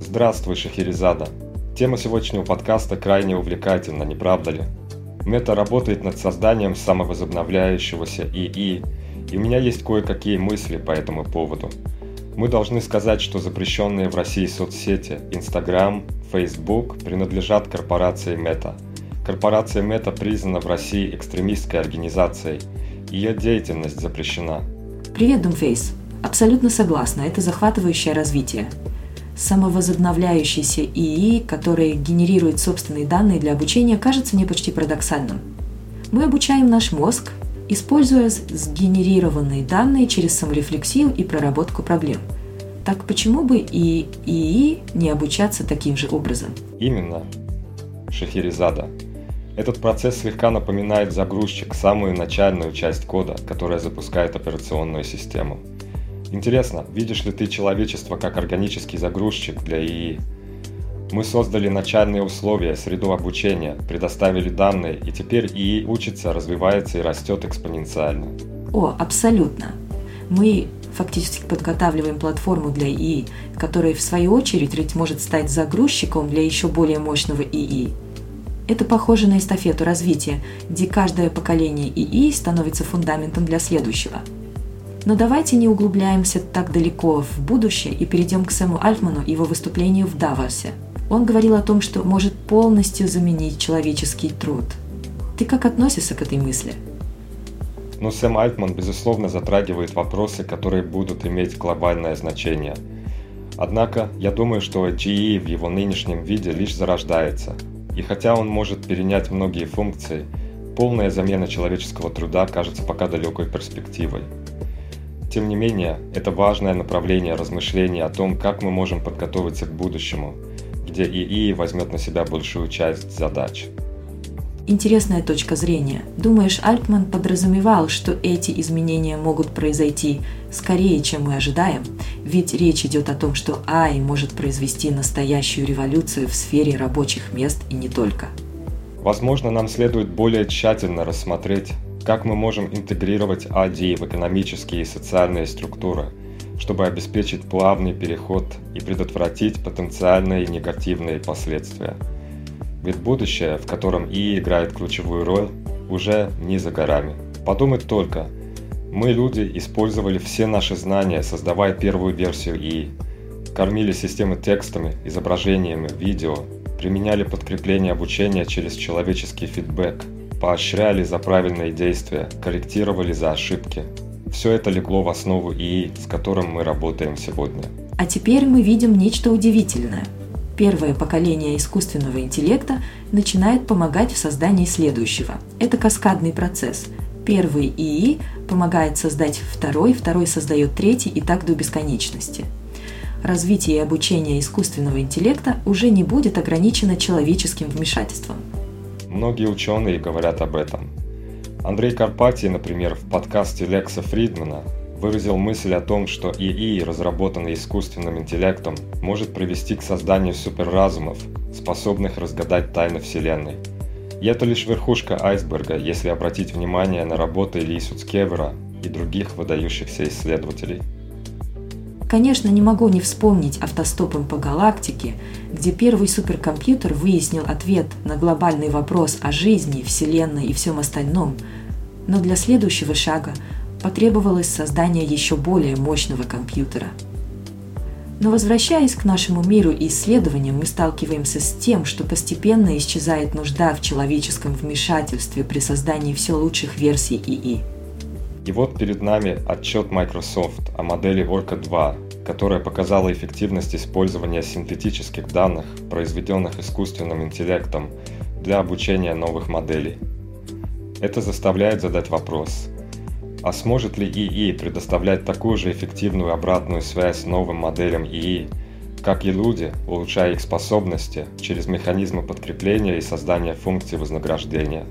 Здравствуй, Шахерезада. Тема сегодняшнего подкаста крайне увлекательна, не правда ли? Мета работает над созданием самовозобновляющегося ИИ, и у меня есть кое-какие мысли по этому поводу. Мы должны сказать, что запрещенные в России соцсети Instagram, Facebook принадлежат корпорации Meta. Корпорация Meta признана в России экстремистской организацией. Ее деятельность запрещена. Привет, Думфейс. Абсолютно согласна, это захватывающее развитие самовозобновляющийся ИИ, который генерирует собственные данные для обучения, кажется мне почти парадоксальным. Мы обучаем наш мозг, используя сгенерированные данные через саморефлексию и проработку проблем. Так почему бы и ИИ не обучаться таким же образом? Именно, Шахерезада. Этот процесс слегка напоминает загрузчик, самую начальную часть кода, которая запускает операционную систему – Интересно, видишь ли ты человечество как органический загрузчик для ИИ? Мы создали начальные условия, среду обучения, предоставили данные, и теперь ИИ учится, развивается и растет экспоненциально. О, абсолютно. Мы фактически подготавливаем платформу для ИИ, которая в свою очередь может стать загрузчиком для еще более мощного ИИ. Это похоже на эстафету развития, где каждое поколение ИИ становится фундаментом для следующего – но давайте не углубляемся так далеко в будущее и перейдем к Сэму Альтману и его выступлению в Давосе. Он говорил о том, что может полностью заменить человеческий труд. Ты как относишься к этой мысли? Ну, Сэм Альтман, безусловно, затрагивает вопросы, которые будут иметь глобальное значение. Однако, я думаю, что GE в его нынешнем виде лишь зарождается. И хотя он может перенять многие функции, полная замена человеческого труда кажется пока далекой перспективой. Тем не менее, это важное направление размышления о том, как мы можем подготовиться к будущему, где ИИ возьмет на себя большую часть задач. Интересная точка зрения. Думаешь, Альтман подразумевал, что эти изменения могут произойти скорее, чем мы ожидаем? Ведь речь идет о том, что АИ может произвести настоящую революцию в сфере рабочих мест и не только. Возможно, нам следует более тщательно рассмотреть как мы можем интегрировать АДИ в экономические и социальные структуры, чтобы обеспечить плавный переход и предотвратить потенциальные негативные последствия. Ведь будущее, в котором ИИ играет ключевую роль, уже не за горами. Подумать только, мы, люди, использовали все наши знания, создавая первую версию ИИ, кормили системы текстами, изображениями, видео, применяли подкрепление обучения через человеческий фидбэк – поощряли за правильные действия, корректировали за ошибки. Все это легло в основу ИИ, с которым мы работаем сегодня. А теперь мы видим нечто удивительное. Первое поколение искусственного интеллекта начинает помогать в создании следующего. Это каскадный процесс. Первый ИИ помогает создать второй, второй создает третий и так до бесконечности. Развитие и обучение искусственного интеллекта уже не будет ограничено человеческим вмешательством – Многие ученые говорят об этом. Андрей Карпатий, например, в подкасте Лекса Фридмана выразил мысль о том, что ИИ, разработанный искусственным интеллектом, может привести к созданию суперразумов, способных разгадать тайны Вселенной. И это лишь верхушка айсберга, если обратить внимание на работы Ли Суцкевера и других выдающихся исследователей. Конечно, не могу не вспомнить автостопом по галактике, где первый суперкомпьютер выяснил ответ на глобальный вопрос о жизни, Вселенной и всем остальном, но для следующего шага потребовалось создание еще более мощного компьютера. Но возвращаясь к нашему миру и исследованиям, мы сталкиваемся с тем, что постепенно исчезает нужда в человеческом вмешательстве при создании все лучших версий ИИ. И вот перед нами отчет Microsoft о модели Orca 2, которая показала эффективность использования синтетических данных, произведенных искусственным интеллектом, для обучения новых моделей. Это заставляет задать вопрос, А сможет ли ИИ предоставлять такую же эффективную обратную связь новым моделям ИИ, как и люди, улучшая их способности через механизмы подкрепления и создания функций вознаграждения?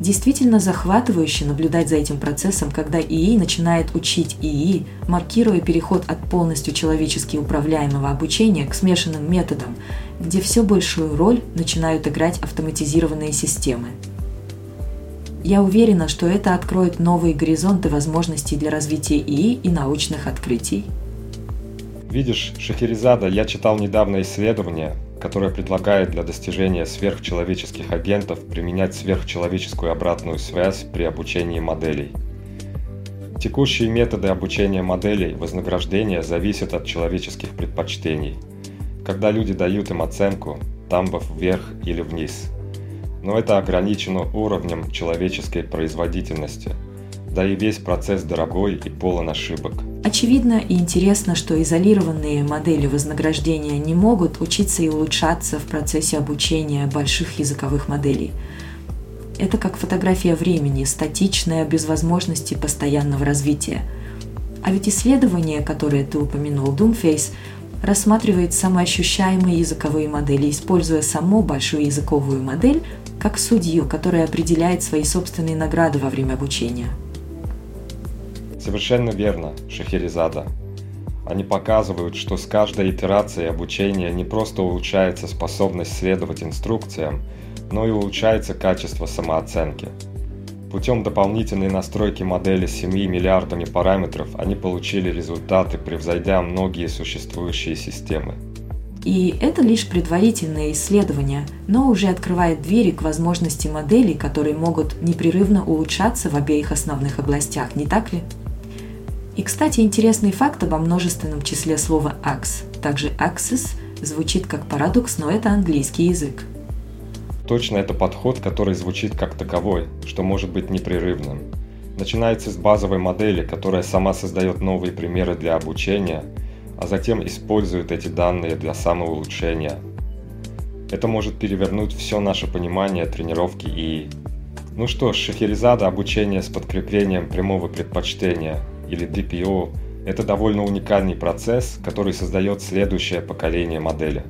Действительно захватывающе наблюдать за этим процессом, когда ИИ начинает учить ИИ, маркируя переход от полностью человечески управляемого обучения к смешанным методам, где все большую роль начинают играть автоматизированные системы. Я уверена, что это откроет новые горизонты возможностей для развития ИИ и научных открытий. Видишь, Шахерезада, я читал недавно исследование, которое предлагает для достижения сверхчеловеческих агентов применять сверхчеловеческую обратную связь при обучении моделей. Текущие методы обучения моделей вознаграждения зависят от человеческих предпочтений. Когда люди дают им оценку, тамбов вверх или вниз. Но это ограничено уровнем человеческой производительности – да и весь процесс дорогой и полон ошибок. Очевидно и интересно, что изолированные модели вознаграждения не могут учиться и улучшаться в процессе обучения больших языковых моделей. Это как фотография времени, статичная, без возможности постоянного развития. А ведь исследование, которое ты упомянул, Doomface, рассматривает самоощущаемые языковые модели, используя саму большую языковую модель как судью, которая определяет свои собственные награды во время обучения – Совершенно верно, Шахерезада. Они показывают, что с каждой итерацией обучения не просто улучшается способность следовать инструкциям, но и улучшается качество самооценки. Путем дополнительной настройки модели с 7 миллиардами параметров они получили результаты, превзойдя многие существующие системы. И это лишь предварительное исследование, но уже открывает двери к возможности моделей, которые могут непрерывно улучшаться в обеих основных областях, не так ли? И, кстати, интересный факт обо множественном числе слова «ax». Также «axis» звучит как парадокс, но это английский язык. Точно это подход, который звучит как таковой, что может быть непрерывным. Начинается с базовой модели, которая сама создает новые примеры для обучения, а затем использует эти данные для самоулучшения. Это может перевернуть все наше понимание тренировки и... Ну что ж, шахерезада обучение с подкреплением прямого предпочтения – или DPO – это довольно уникальный процесс, который создает следующее поколение модели.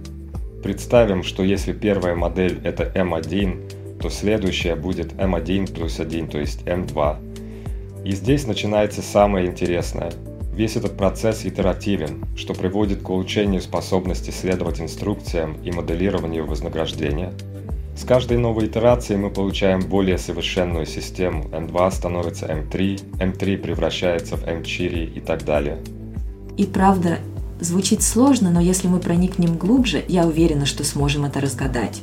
Представим, что если первая модель – это M1, то следующая будет M1 плюс 1, то есть M2. И здесь начинается самое интересное. Весь этот процесс итеративен, что приводит к улучшению способности следовать инструкциям и моделированию вознаграждения – с каждой новой итерацией мы получаем более совершенную систему. M2 становится M3, M3 превращается в M4 и так далее. И правда, звучит сложно, но если мы проникнем глубже, я уверена, что сможем это разгадать.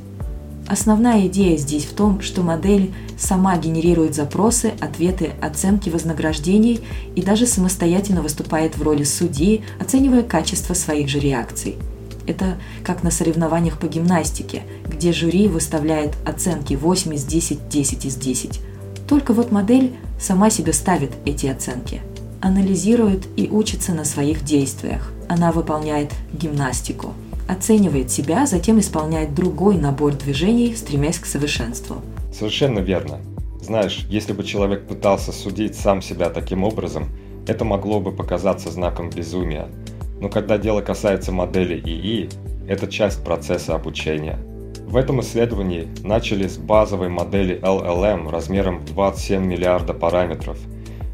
Основная идея здесь в том, что модель сама генерирует запросы, ответы, оценки вознаграждений и даже самостоятельно выступает в роли судьи, оценивая качество своих же реакций – это как на соревнованиях по гимнастике, где жюри выставляет оценки 8 из 10, 10 из 10. Только вот модель сама себе ставит эти оценки, анализирует и учится на своих действиях. Она выполняет гимнастику, оценивает себя, затем исполняет другой набор движений, стремясь к совершенству. Совершенно верно. Знаешь, если бы человек пытался судить сам себя таким образом, это могло бы показаться знаком безумия – но когда дело касается модели ИИ, это часть процесса обучения. В этом исследовании начали с базовой модели LLM размером в 27 миллиарда параметров,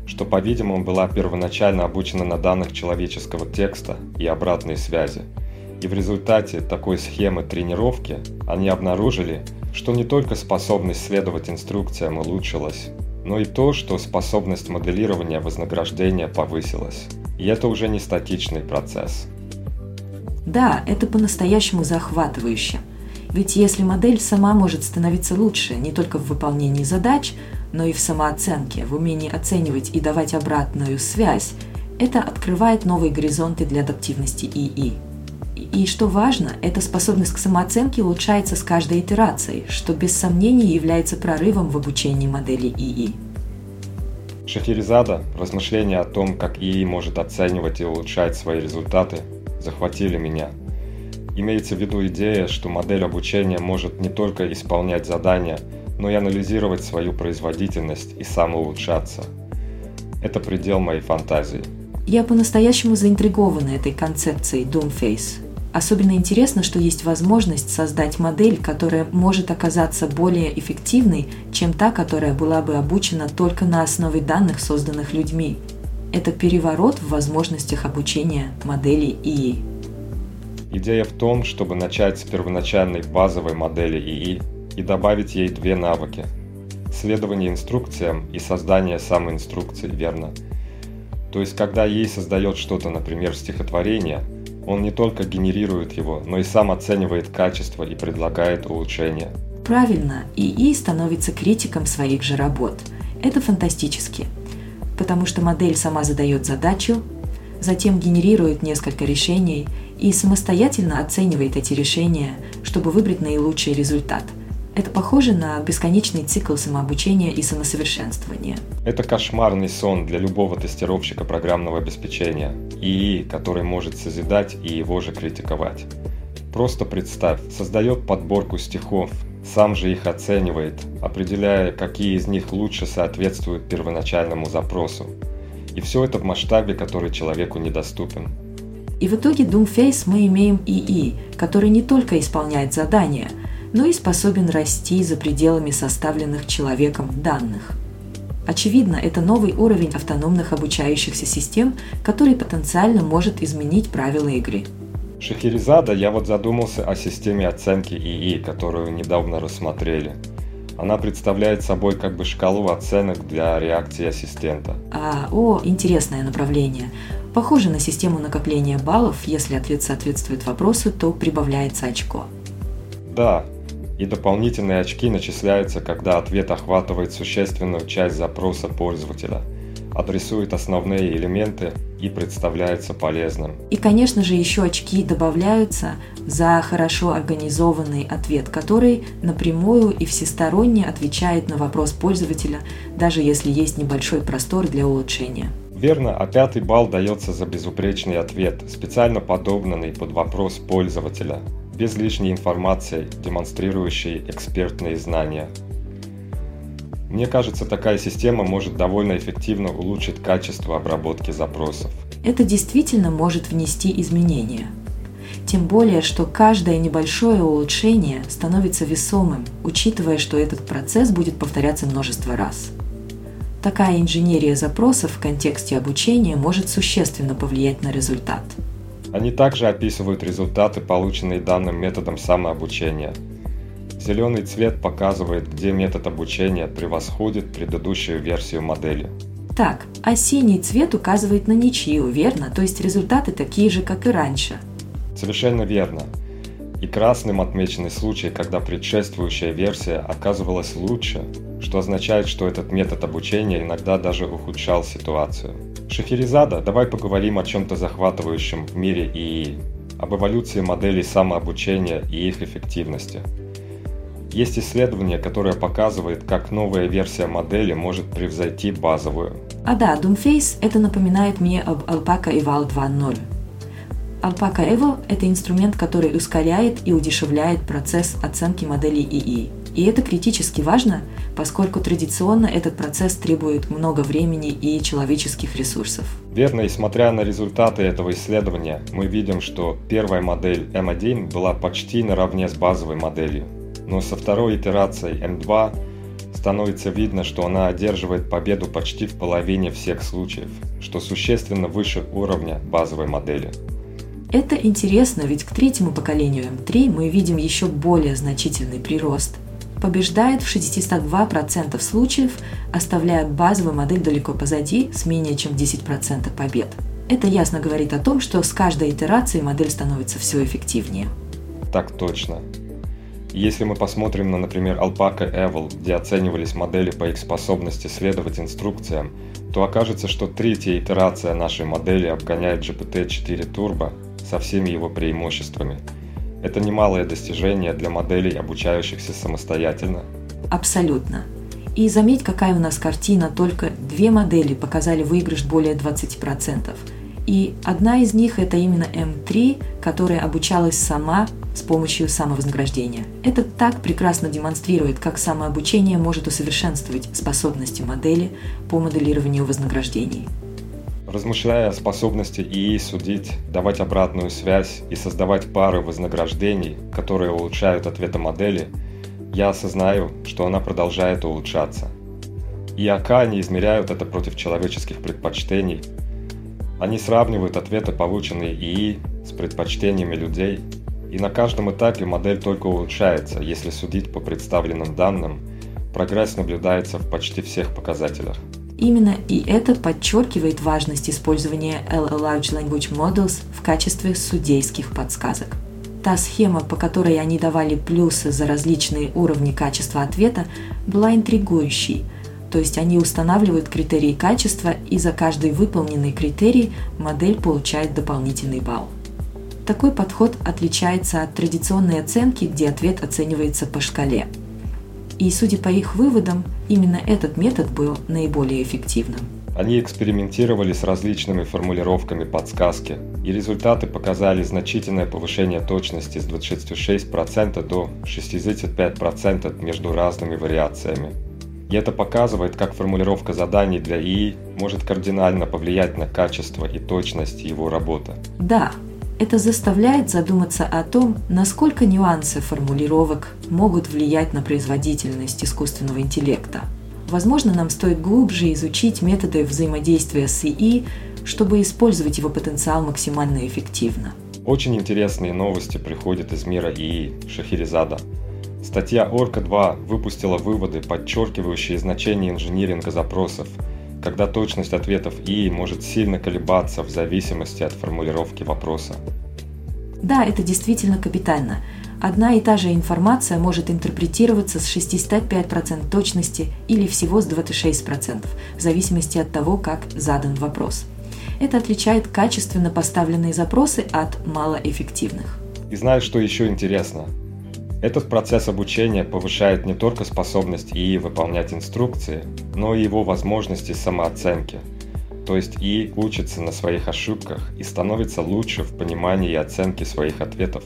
что, по-видимому, была первоначально обучена на данных человеческого текста и обратной связи. И в результате такой схемы тренировки они обнаружили, что не только способность следовать инструкциям улучшилась, но и то, что способность моделирования вознаграждения повысилась. И это уже не статичный процесс. Да, это по-настоящему захватывающе. Ведь если модель сама может становиться лучше не только в выполнении задач, но и в самооценке, в умении оценивать и давать обратную связь, это открывает новые горизонты для адаптивности ИИ. И что важно, эта способность к самооценке улучшается с каждой итерацией, что без сомнений является прорывом в обучении модели ИИ. Шахерезада, размышления о том, как ИИ может оценивать и улучшать свои результаты, захватили меня. Имеется в виду идея, что модель обучения может не только исполнять задания, но и анализировать свою производительность и самоулучшаться. Это предел моей фантазии. Я по-настоящему заинтригована этой концепцией Doomface. Особенно интересно, что есть возможность создать модель, которая может оказаться более эффективной, чем та, которая была бы обучена только на основе данных, созданных людьми. Это переворот в возможностях обучения моделей ИИ. Идея в том, чтобы начать с первоначальной базовой модели ИИ и добавить ей две навыки – следование инструкциям и создание самоинструкции, верно? То есть, когда ей создает что-то, например, стихотворение, он не только генерирует его, но и сам оценивает качество и предлагает улучшения. Правильно, ИИ становится критиком своих же работ. Это фантастически, потому что модель сама задает задачу, затем генерирует несколько решений и самостоятельно оценивает эти решения, чтобы выбрать наилучший результат – это похоже на бесконечный цикл самообучения и самосовершенствования. Это кошмарный сон для любого тестировщика программного обеспечения, ИИ, который может созидать и его же критиковать. Просто представь, создает подборку стихов, сам же их оценивает, определяя, какие из них лучше соответствуют первоначальному запросу. И все это в масштабе, который человеку недоступен. И в итоге Doomface мы имеем ИИ, который не только исполняет задания – но и способен расти за пределами составленных человеком данных. Очевидно, это новый уровень автономных обучающихся систем, который потенциально может изменить правила игры. Шахерезада, я вот задумался о системе оценки ИИ, которую недавно рассмотрели. Она представляет собой как бы шкалу оценок для реакции ассистента. А, о, интересное направление. Похоже на систему накопления баллов, если ответ соответствует вопросу, то прибавляется очко. Да, и дополнительные очки начисляются, когда ответ охватывает существенную часть запроса пользователя, адресует основные элементы и представляется полезным. И, конечно же, еще очки добавляются за хорошо организованный ответ, который напрямую и всесторонне отвечает на вопрос пользователя, даже если есть небольшой простор для улучшения. Верно, а пятый балл дается за безупречный ответ, специально подобранный под вопрос пользователя, без лишней информации, демонстрирующей экспертные знания. Мне кажется, такая система может довольно эффективно улучшить качество обработки запросов. Это действительно может внести изменения. Тем более, что каждое небольшое улучшение становится весомым, учитывая, что этот процесс будет повторяться множество раз. Такая инженерия запросов в контексте обучения может существенно повлиять на результат – они также описывают результаты, полученные данным методом самообучения. Зеленый цвет показывает, где метод обучения превосходит предыдущую версию модели. Так, а синий цвет указывает на ничью, верно? То есть результаты такие же, как и раньше. Совершенно верно. И красным отмечены случаи, когда предшествующая версия оказывалась лучше, что означает, что этот метод обучения иногда даже ухудшал ситуацию. Шахерезада, давай поговорим о чем-то захватывающем в мире ИИ, об эволюции моделей самообучения и их эффективности. Есть исследование, которое показывает, как новая версия модели может превзойти базовую. А да, Doomface это напоминает мне об Alpaca Eval 2.0. Alpaca Evo – это инструмент, который ускоряет и удешевляет процесс оценки моделей ИИ. И это критически важно, поскольку традиционно этот процесс требует много времени и человеческих ресурсов. Верно, и смотря на результаты этого исследования, мы видим, что первая модель M1 была почти наравне с базовой моделью. Но со второй итерацией M2 становится видно, что она одерживает победу почти в половине всех случаев, что существенно выше уровня базовой модели. Это интересно, ведь к третьему поколению M3 мы видим еще более значительный прирост – побеждает в 62% случаев, оставляя базовую модель далеко позади с менее чем 10% побед. Это ясно говорит о том, что с каждой итерацией модель становится все эффективнее. Так точно. Если мы посмотрим на, например, Alpaca Evil, где оценивались модели по их способности следовать инструкциям, то окажется, что третья итерация нашей модели обгоняет GPT-4 Turbo со всеми его преимуществами – это немалое достижение для моделей, обучающихся самостоятельно. Абсолютно. И заметь, какая у нас картина, только две модели показали выигрыш более 20%. И одна из них это именно М3, которая обучалась сама с помощью самовознаграждения. Это так прекрасно демонстрирует, как самообучение может усовершенствовать способности модели по моделированию вознаграждений. Размышляя о способности ИИ судить, давать обратную связь и создавать пары вознаграждений, которые улучшают ответы модели, я осознаю, что она продолжает улучшаться. И АК не измеряют это против человеческих предпочтений. Они сравнивают ответы, полученные ИИ, с предпочтениями людей – и на каждом этапе модель только улучшается, если судить по представленным данным, прогресс наблюдается в почти всех показателях. Именно и это подчеркивает важность использования Large Language Models в качестве судейских подсказок. Та схема, по которой они давали плюсы за различные уровни качества ответа, была интригующей. То есть они устанавливают критерии качества, и за каждый выполненный критерий модель получает дополнительный балл. Такой подход отличается от традиционной оценки, где ответ оценивается по шкале. И, судя по их выводам, именно этот метод был наиболее эффективным. Они экспериментировали с различными формулировками подсказки, и результаты показали значительное повышение точности с 26% до 65% между разными вариациями. И это показывает, как формулировка заданий для ИИ может кардинально повлиять на качество и точность его работы. Да, это заставляет задуматься о том, насколько нюансы формулировок могут влиять на производительность искусственного интеллекта. Возможно, нам стоит глубже изучить методы взаимодействия с ИИ, чтобы использовать его потенциал максимально эффективно. Очень интересные новости приходят из мира ИИ Шахерезада. Статья Орка 2 выпустила выводы, подчеркивающие значение инжиниринга запросов, когда точность ответов ИИ может сильно колебаться в зависимости от формулировки вопроса. Да, это действительно капитально. Одна и та же информация может интерпретироваться с 65% точности или всего с 26%, в зависимости от того, как задан вопрос. Это отличает качественно поставленные запросы от малоэффективных. И знаешь, что еще интересно? Этот процесс обучения повышает не только способность ИИ выполнять инструкции, но и его возможности самооценки. То есть ИИ учится на своих ошибках и становится лучше в понимании и оценке своих ответов.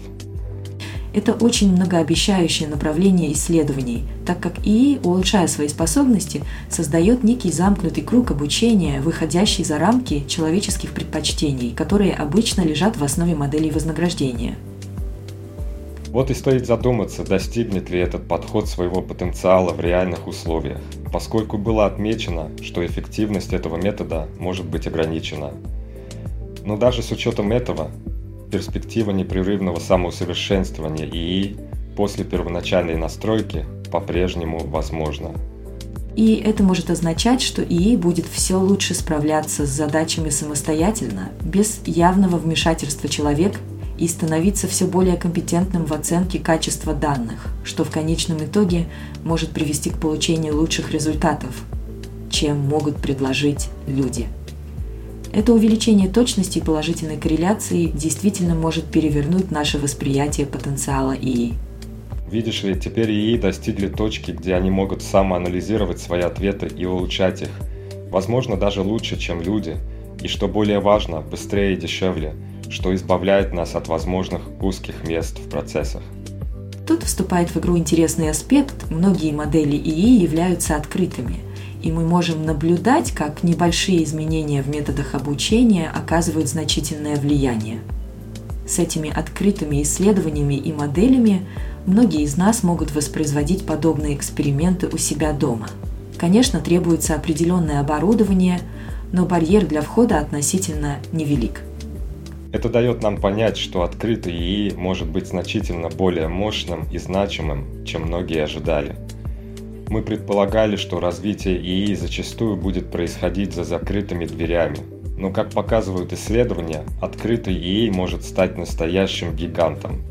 Это очень многообещающее направление исследований, так как ИИ, улучшая свои способности, создает некий замкнутый круг обучения, выходящий за рамки человеческих предпочтений, которые обычно лежат в основе моделей вознаграждения – вот и стоит задуматься, достигнет ли этот подход своего потенциала в реальных условиях, поскольку было отмечено, что эффективность этого метода может быть ограничена. Но даже с учетом этого, перспектива непрерывного самоусовершенствования ИИ после первоначальной настройки по-прежнему возможна. И это может означать, что ИИ будет все лучше справляться с задачами самостоятельно, без явного вмешательства человека и становиться все более компетентным в оценке качества данных, что в конечном итоге может привести к получению лучших результатов, чем могут предложить люди. Это увеличение точности и положительной корреляции действительно может перевернуть наше восприятие потенциала ИИ. Видишь ли, теперь ИИ достигли точки, где они могут самоанализировать свои ответы и улучшать их. Возможно, даже лучше, чем люди. И что более важно, быстрее и дешевле – что избавляет нас от возможных узких мест в процессах. Тут вступает в игру интересный аспект. Многие модели ИИ являются открытыми, и мы можем наблюдать, как небольшие изменения в методах обучения оказывают значительное влияние. С этими открытыми исследованиями и моделями многие из нас могут воспроизводить подобные эксперименты у себя дома. Конечно, требуется определенное оборудование, но барьер для входа относительно невелик – это дает нам понять, что открытый ИИ может быть значительно более мощным и значимым, чем многие ожидали. Мы предполагали, что развитие ИИ зачастую будет происходить за закрытыми дверями, но как показывают исследования, открытый ИИ может стать настоящим гигантом.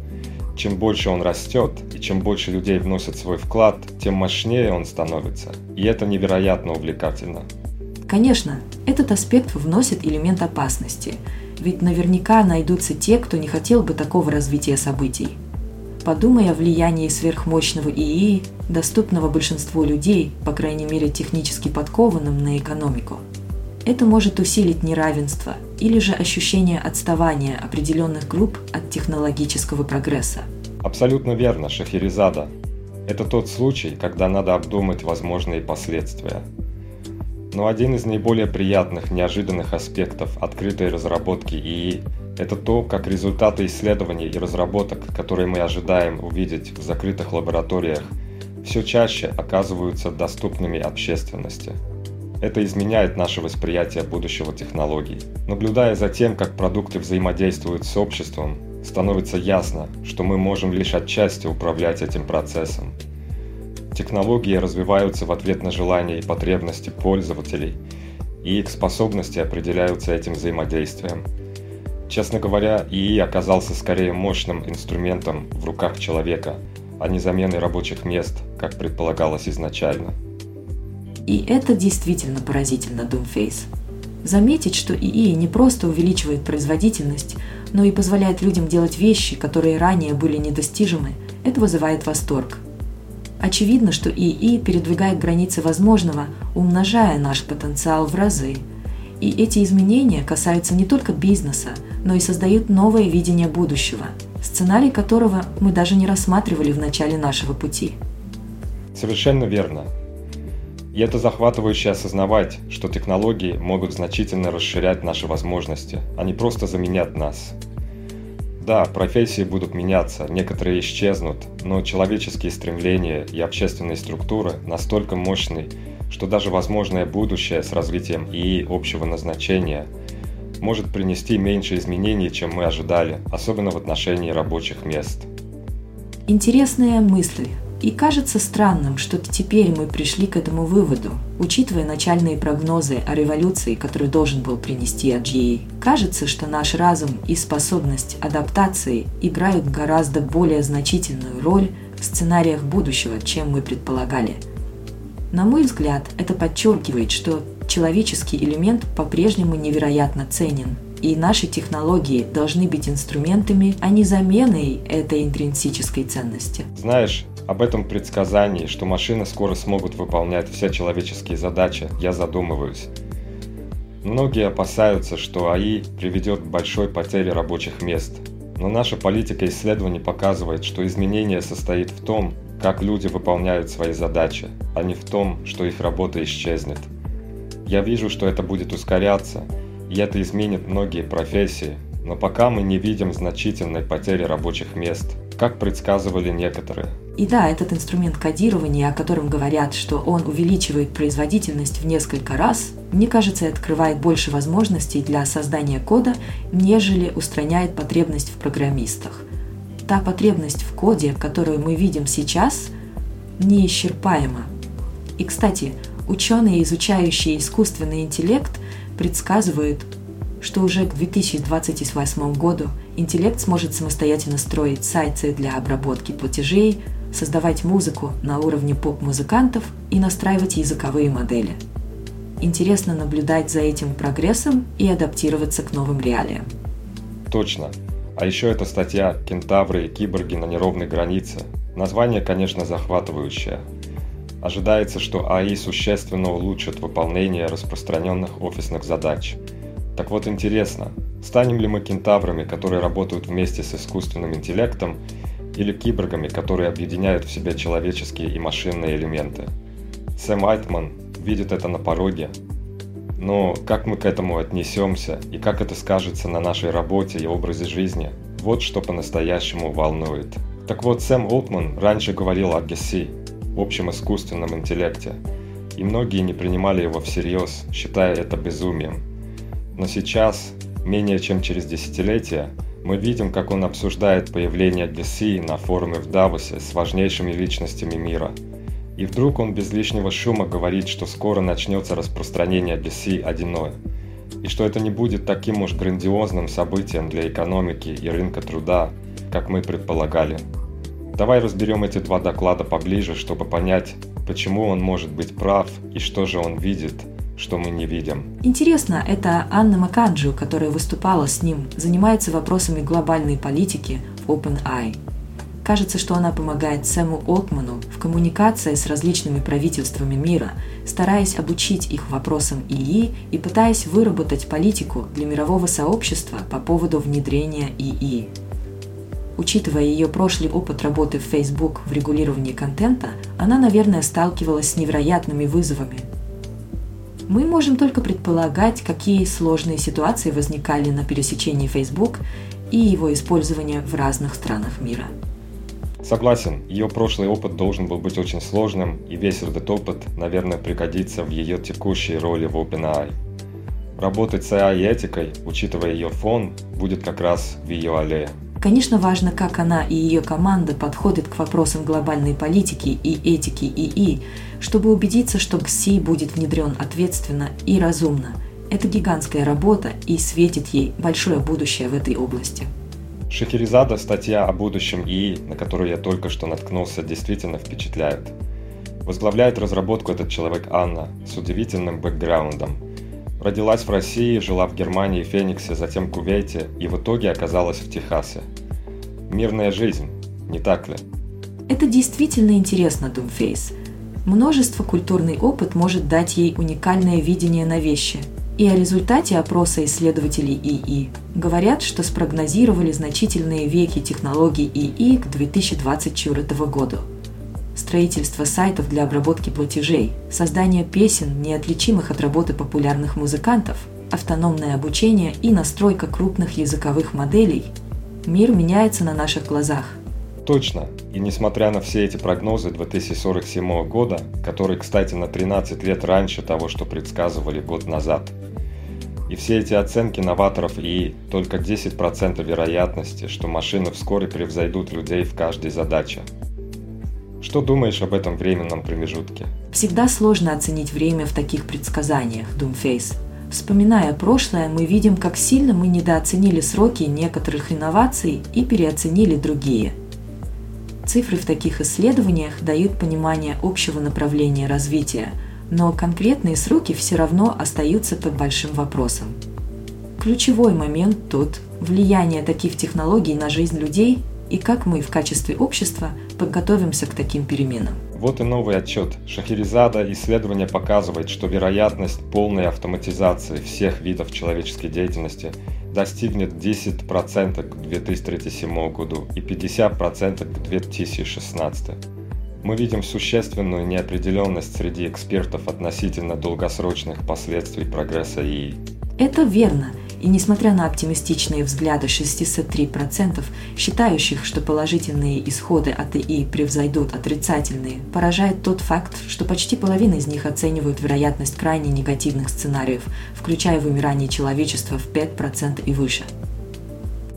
Чем больше он растет и чем больше людей вносят свой вклад, тем мощнее он становится, и это невероятно увлекательно. Конечно, этот аспект вносит элемент опасности – ведь наверняка найдутся те, кто не хотел бы такого развития событий. Подумай о влиянии сверхмощного ИИ, доступного большинству людей, по крайней мере технически подкованным на экономику. Это может усилить неравенство или же ощущение отставания определенных групп от технологического прогресса. Абсолютно верно, Шахерезада. Это тот случай, когда надо обдумать возможные последствия. Но один из наиболее приятных, неожиданных аспектов открытой разработки ИИ – это то, как результаты исследований и разработок, которые мы ожидаем увидеть в закрытых лабораториях, все чаще оказываются доступными общественности. Это изменяет наше восприятие будущего технологий. Наблюдая за тем, как продукты взаимодействуют с обществом, становится ясно, что мы можем лишь отчасти управлять этим процессом. Технологии развиваются в ответ на желания и потребности пользователей, и их способности определяются этим взаимодействием. Честно говоря, ИИ оказался скорее мощным инструментом в руках человека, а не заменой рабочих мест, как предполагалось изначально. И это действительно поразительно, Doomface. Заметить, что ИИ не просто увеличивает производительность, но и позволяет людям делать вещи, которые ранее были недостижимы, это вызывает восторг. Очевидно, что ИИ передвигает границы возможного, умножая наш потенциал в разы. И эти изменения касаются не только бизнеса, но и создают новое видение будущего, сценарий которого мы даже не рассматривали в начале нашего пути. Совершенно верно. И это захватывающе осознавать, что технологии могут значительно расширять наши возможности, а не просто заменять нас. Да, профессии будут меняться, некоторые исчезнут, но человеческие стремления и общественные структуры настолько мощны, что даже возможное будущее с развитием ИИ общего назначения может принести меньше изменений, чем мы ожидали, особенно в отношении рабочих мест. Интересная мысль. И кажется странным, что теперь мы пришли к этому выводу, учитывая начальные прогнозы о революции, которую должен был принести AGA. Кажется, что наш разум и способность адаптации играют гораздо более значительную роль в сценариях будущего, чем мы предполагали. На мой взгляд, это подчеркивает, что человеческий элемент по-прежнему невероятно ценен, и наши технологии должны быть инструментами, а не заменой этой интринсической ценности. Знаешь, об этом предсказании, что машины скоро смогут выполнять все человеческие задачи, я задумываюсь. Многие опасаются, что АИ приведет к большой потере рабочих мест. Но наша политика исследований показывает, что изменение состоит в том, как люди выполняют свои задачи, а не в том, что их работа исчезнет. Я вижу, что это будет ускоряться, и это изменит многие профессии, но пока мы не видим значительной потери рабочих мест, как предсказывали некоторые. И да, этот инструмент кодирования, о котором говорят, что он увеличивает производительность в несколько раз, мне кажется, открывает больше возможностей для создания кода, нежели устраняет потребность в программистах. Та потребность в коде, которую мы видим сейчас, неисчерпаема. И, кстати, ученые, изучающие искусственный интеллект, предсказывают, что уже к 2028 году интеллект сможет самостоятельно строить сайты для обработки платежей, создавать музыку на уровне поп-музыкантов и настраивать языковые модели. Интересно наблюдать за этим прогрессом и адаптироваться к новым реалиям. Точно. А еще эта статья «Кентавры и киборги на неровной границе». Название, конечно, захватывающее. Ожидается, что АИ существенно улучшит выполнение распространенных офисных задач. Так вот интересно, станем ли мы кентаврами, которые работают вместе с искусственным интеллектом или киборгами, которые объединяют в себе человеческие и машинные элементы. Сэм Айтман видит это на пороге. Но как мы к этому отнесемся и как это скажется на нашей работе и образе жизни, вот что по-настоящему волнует. Так вот, Сэм Олтман раньше говорил о ГСИ, общем искусственном интеллекте, и многие не принимали его всерьез, считая это безумием. Но сейчас, менее чем через десятилетие, мы видим, как он обсуждает появление DC на форуме в Давосе с важнейшими личностями мира. И вдруг он без лишнего шума говорит, что скоро начнется распространение DC 1.0, и что это не будет таким уж грандиозным событием для экономики и рынка труда, как мы предполагали. Давай разберем эти два доклада поближе, чтобы понять, почему он может быть прав и что же он видит – что мы не видим. Интересно, это Анна Маканджу, которая выступала с ним, занимается вопросами глобальной политики в OpenAI. кажется, что она помогает Сэму Олтману в коммуникации с различными правительствами мира, стараясь обучить их вопросам ИИ и пытаясь выработать политику для мирового сообщества по поводу внедрения ИИ. Учитывая ее прошлый опыт работы в Facebook в регулировании контента, она, наверное, сталкивалась с невероятными вызовами. Мы можем только предполагать, какие сложные ситуации возникали на пересечении Facebook и его использования в разных странах мира. Согласен, ее прошлый опыт должен был быть очень сложным, и весь этот опыт, наверное, пригодится в ее текущей роли в OpenAI. Работать с AI-этикой, учитывая ее фон, будет как раз в ее аллее. Конечно, важно, как она и ее команда подходят к вопросам глобальной политики и этики ИИ, чтобы убедиться, что ГСИ будет внедрен ответственно и разумно. Это гигантская работа и светит ей большое будущее в этой области. Шахерезада статья о будущем ИИ, на которую я только что наткнулся, действительно впечатляет. Возглавляет разработку этот человек Анна с удивительным бэкграундом. Родилась в России, жила в Германии, Фениксе, затем Кувейте и в итоге оказалась в Техасе. Мирная жизнь, не так ли? Это действительно интересно, Думфейс. Множество культурный опыт может дать ей уникальное видение на вещи – и о результате опроса исследователей ИИ говорят, что спрогнозировали значительные веки технологий ИИ к 2024 году. Строительство сайтов для обработки платежей, создание песен, неотличимых от работы популярных музыкантов, автономное обучение и настройка крупных языковых моделей – мир меняется на наших глазах. Точно. И несмотря на все эти прогнозы 2047 года, который, кстати, на 13 лет раньше того, что предсказывали год назад, и все эти оценки новаторов и только 10% вероятности, что машины вскоре превзойдут людей в каждой задаче. Что думаешь об этом временном промежутке? Всегда сложно оценить время в таких предсказаниях, Думфейс. Вспоминая прошлое, мы видим, как сильно мы недооценили сроки некоторых инноваций и переоценили другие. Цифры в таких исследованиях дают понимание общего направления развития – но конкретные сроки все равно остаются под большим вопросом. Ключевой момент тут – влияние таких технологий на жизнь людей и как мы в качестве общества подготовимся к таким переменам. Вот и новый отчет. Шахерезада исследование показывает, что вероятность полной автоматизации всех видов человеческой деятельности достигнет 10% к 2037 году и 50% к 2016 мы видим существенную неопределенность среди экспертов относительно долгосрочных последствий прогресса ИИ. Это верно. И несмотря на оптимистичные взгляды 63%, считающих, что положительные исходы от ИИ превзойдут отрицательные, поражает тот факт, что почти половина из них оценивают вероятность крайне негативных сценариев, включая вымирание человечества в 5% и выше –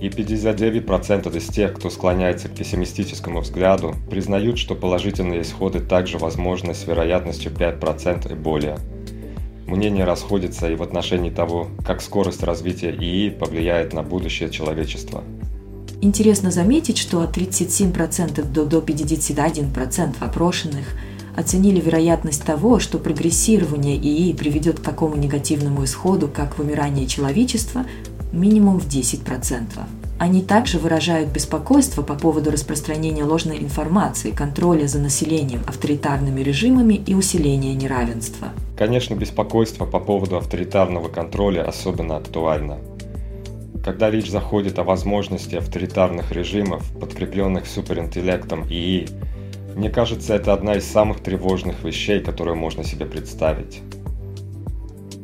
и 59% из тех, кто склоняется к пессимистическому взгляду, признают, что положительные исходы также возможны с вероятностью 5% и более. Мнения расходятся и в отношении того, как скорость развития ИИ повлияет на будущее человечества. Интересно заметить, что от 37% до, до 51% опрошенных оценили вероятность того, что прогрессирование ИИ приведет к такому негативному исходу, как вымирание человечества, минимум в 10%. Они также выражают беспокойство по поводу распространения ложной информации, контроля за населением авторитарными режимами и усиления неравенства. Конечно, беспокойство по поводу авторитарного контроля особенно актуально. Когда речь заходит о возможности авторитарных режимов, подкрепленных суперинтеллектом ИИ, мне кажется, это одна из самых тревожных вещей, которые можно себе представить.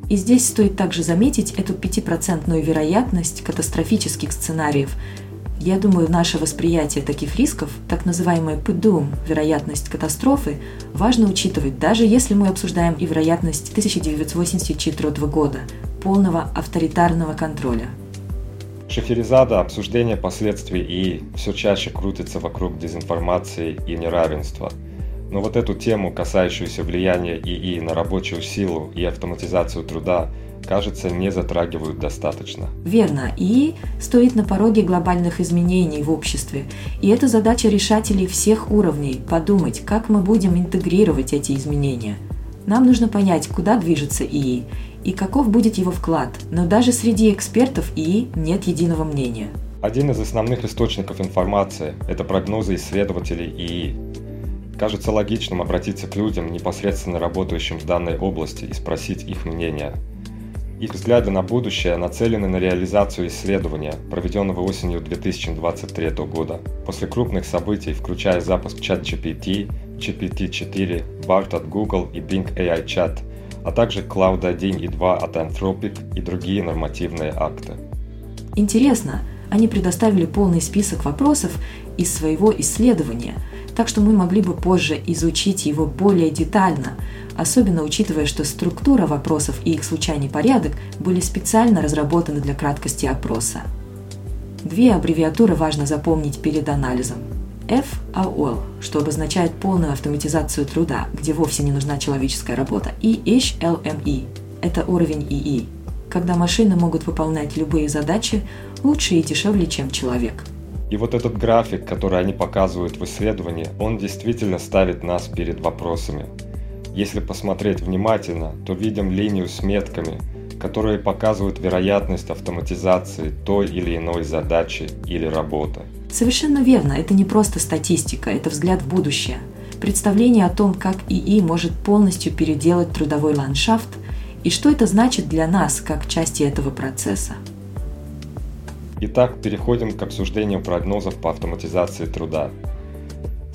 И здесь стоит также заметить эту пятипроцентную вероятность катастрофических сценариев. Я думаю, наше восприятие таких рисков, так называемая PDUM, вероятность катастрофы, важно учитывать, даже если мы обсуждаем и вероятность 1984 года, полного авторитарного контроля. Шахерезада обсуждение последствий и все чаще крутится вокруг дезинформации и неравенства – но вот эту тему, касающуюся влияния ИИ на рабочую силу и автоматизацию труда, кажется, не затрагивают достаточно. Верно. И стоит на пороге глобальных изменений в обществе. И это задача решателей всех уровней – подумать, как мы будем интегрировать эти изменения. Нам нужно понять, куда движется ИИ и каков будет его вклад. Но даже среди экспертов ИИ нет единого мнения. Один из основных источников информации – это прогнозы исследователей ИИ. Кажется логичным обратиться к людям, непосредственно работающим в данной области, и спросить их мнение. Их взгляды на будущее нацелены на реализацию исследования, проведенного осенью 2023 года, после крупных событий, включая запуск ChatGPT, GPT-4, BART от Google и Bing AI Chat, а также Cloud 1 и 2 от Anthropic и другие нормативные акты. Интересно, они предоставили полный список вопросов из своего исследования, так что мы могли бы позже изучить его более детально, особенно учитывая, что структура вопросов и их случайный порядок были специально разработаны для краткости опроса. Две аббревиатуры важно запомнить перед анализом. FAOL, что обозначает полную автоматизацию труда, где вовсе не нужна человеческая работа, и HLME – это уровень ИИ, когда машины могут выполнять любые задачи лучше и дешевле, чем человек. И вот этот график, который они показывают в исследовании, он действительно ставит нас перед вопросами. Если посмотреть внимательно, то видим линию с метками, которые показывают вероятность автоматизации той или иной задачи или работы. Совершенно верно, это не просто статистика, это взгляд в будущее. Представление о том, как ИИ может полностью переделать трудовой ландшафт и что это значит для нас, как части этого процесса. Итак, переходим к обсуждению прогнозов по автоматизации труда.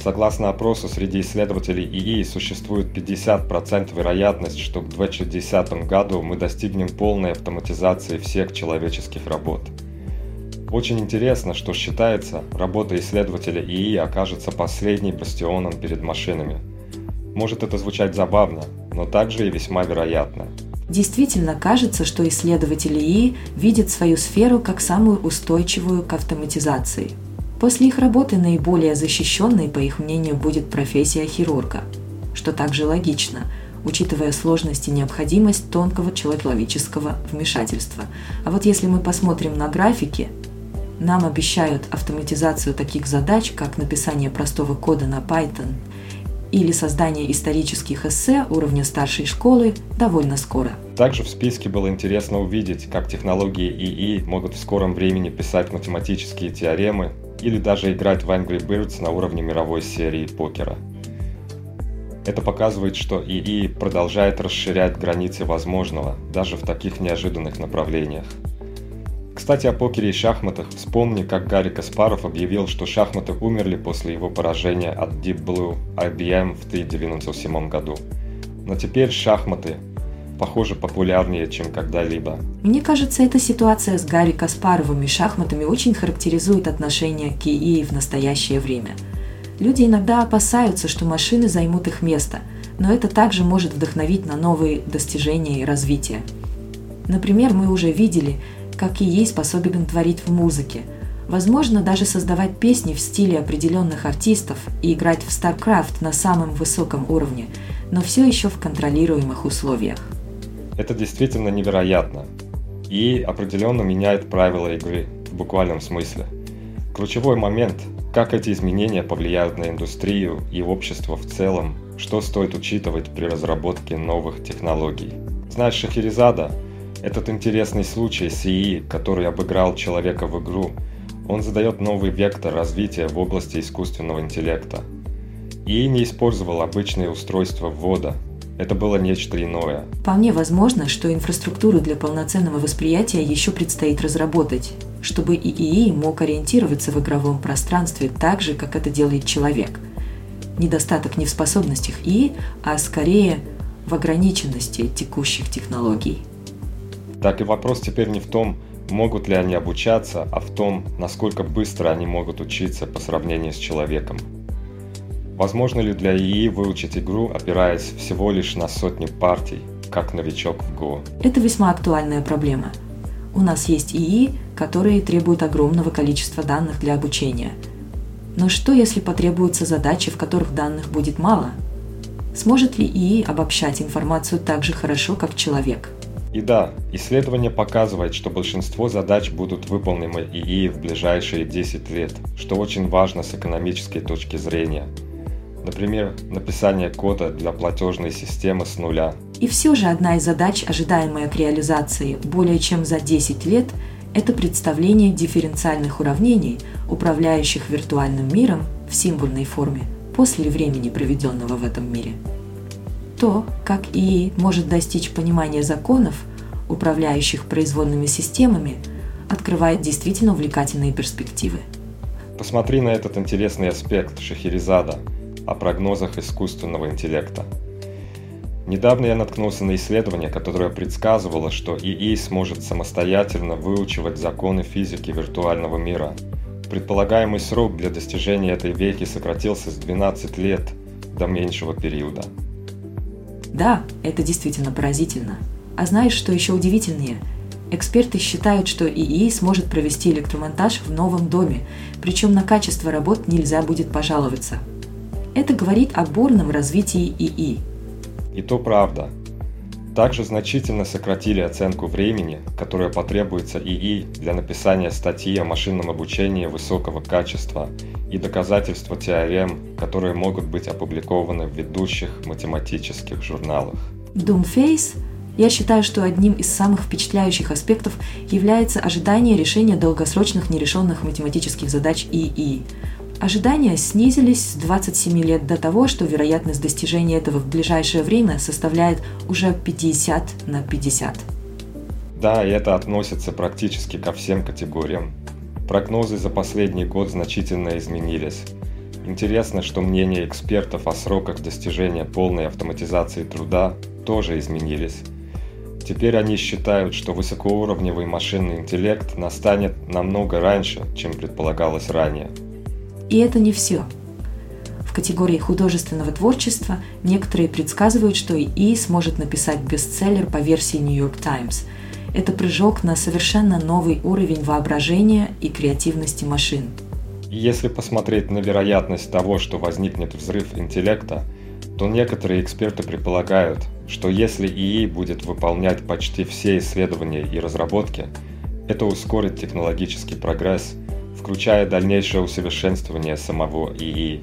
Согласно опросу, среди исследователей ИИ существует 50% вероятность, что к 2060 году мы достигнем полной автоматизации всех человеческих работ. Очень интересно, что считается, работа исследователя ИИ окажется последней бастионом перед машинами. Может это звучать забавно, но также и весьма вероятно – Действительно кажется, что исследователи ИИ видят свою сферу как самую устойчивую к автоматизации. После их работы наиболее защищенной, по их мнению, будет профессия хирурга, что также логично, учитывая сложность и необходимость тонкого человеческого вмешательства. А вот если мы посмотрим на графики, нам обещают автоматизацию таких задач, как написание простого кода на Python – или создание исторических эссе уровня старшей школы довольно скоро. Также в списке было интересно увидеть, как технологии ИИ могут в скором времени писать математические теоремы или даже играть в Angry Birds на уровне мировой серии покера. Это показывает, что ИИ продолжает расширять границы возможного даже в таких неожиданных направлениях. Кстати, о покере и шахматах вспомни, как Гарри Каспаров объявил, что шахматы умерли после его поражения от Deep Blue IBM в 1997 году. Но теперь шахматы, похоже, популярнее, чем когда-либо. Мне кажется, эта ситуация с Гарри Каспаровым и шахматами очень характеризует отношение к ИИ в настоящее время. Люди иногда опасаются, что машины займут их место, но это также может вдохновить на новые достижения и развитие. Например, мы уже видели, как и ей способен творить в музыке. Возможно, даже создавать песни в стиле определенных артистов и играть в StarCraft на самом высоком уровне, но все еще в контролируемых условиях. Это действительно невероятно. И определенно меняет правила игры в буквальном смысле. Ключевой момент – как эти изменения повлияют на индустрию и общество в целом, что стоит учитывать при разработке новых технологий. Знаешь, Шахерезада этот интересный случай с ИИ, который обыграл человека в игру, он задает новый вектор развития в области искусственного интеллекта. ИИ не использовал обычные устройства ввода, это было нечто иное. Вполне возможно, что инфраструктуру для полноценного восприятия еще предстоит разработать, чтобы ИИ мог ориентироваться в игровом пространстве так же, как это делает человек. Недостаток не в способностях ИИ, а скорее в ограниченности текущих технологий так и вопрос теперь не в том, могут ли они обучаться, а в том, насколько быстро они могут учиться по сравнению с человеком. Возможно ли для ИИ выучить игру, опираясь всего лишь на сотни партий, как новичок в Go? Это весьма актуальная проблема. У нас есть ИИ, которые требуют огромного количества данных для обучения. Но что, если потребуются задачи, в которых данных будет мало? Сможет ли ИИ обобщать информацию так же хорошо, как человек? И да, исследование показывает, что большинство задач будут выполнены ИИ в ближайшие 10 лет, что очень важно с экономической точки зрения. Например, написание кода для платежной системы с нуля. И все же одна из задач, ожидаемая к реализации более чем за 10 лет, Это представление дифференциальных уравнений, управляющих виртуальным миром в символьной форме после времени, проведенного в этом мире. То, как ИИ может достичь понимания законов, управляющих производными системами, открывает действительно увлекательные перспективы. Посмотри на этот интересный аспект Шахерезада о прогнозах искусственного интеллекта. Недавно я наткнулся на исследование, которое предсказывало, что ИИ сможет самостоятельно выучивать законы физики виртуального мира. Предполагаемый срок для достижения этой веки сократился с 12 лет до меньшего периода. Да, это действительно поразительно. А знаешь, что еще удивительнее? Эксперты считают, что ИИ сможет провести электромонтаж в новом доме, причем на качество работ нельзя будет пожаловаться. Это говорит о бурном развитии ИИ – и то правда. Также значительно сократили оценку времени, которое потребуется ИИ для написания статьи о машинном обучении высокого качества и доказательства теорем, которые могут быть опубликованы в ведущих математических журналах. Doomface я считаю, что одним из самых впечатляющих аспектов является ожидание решения долгосрочных нерешенных математических задач ИИ. Ожидания снизились с 27 лет до того, что вероятность достижения этого в ближайшее время составляет уже 50 на 50. Да, и это относится практически ко всем категориям. Прогнозы за последний год значительно изменились. Интересно, что мнения экспертов о сроках достижения полной автоматизации труда тоже изменились. Теперь они считают, что высокоуровневый машинный интеллект настанет намного раньше, чем предполагалось ранее – и это не все. В категории художественного творчества некоторые предсказывают, что ИИ сможет написать бестселлер по версии New York Times. Это прыжок на совершенно новый уровень воображения и креативности машин. Если посмотреть на вероятность того, что возникнет взрыв интеллекта, то некоторые эксперты предполагают, что если ИИ будет выполнять почти все исследования и разработки, это ускорит технологический прогресс – включая дальнейшее усовершенствование самого ИИ.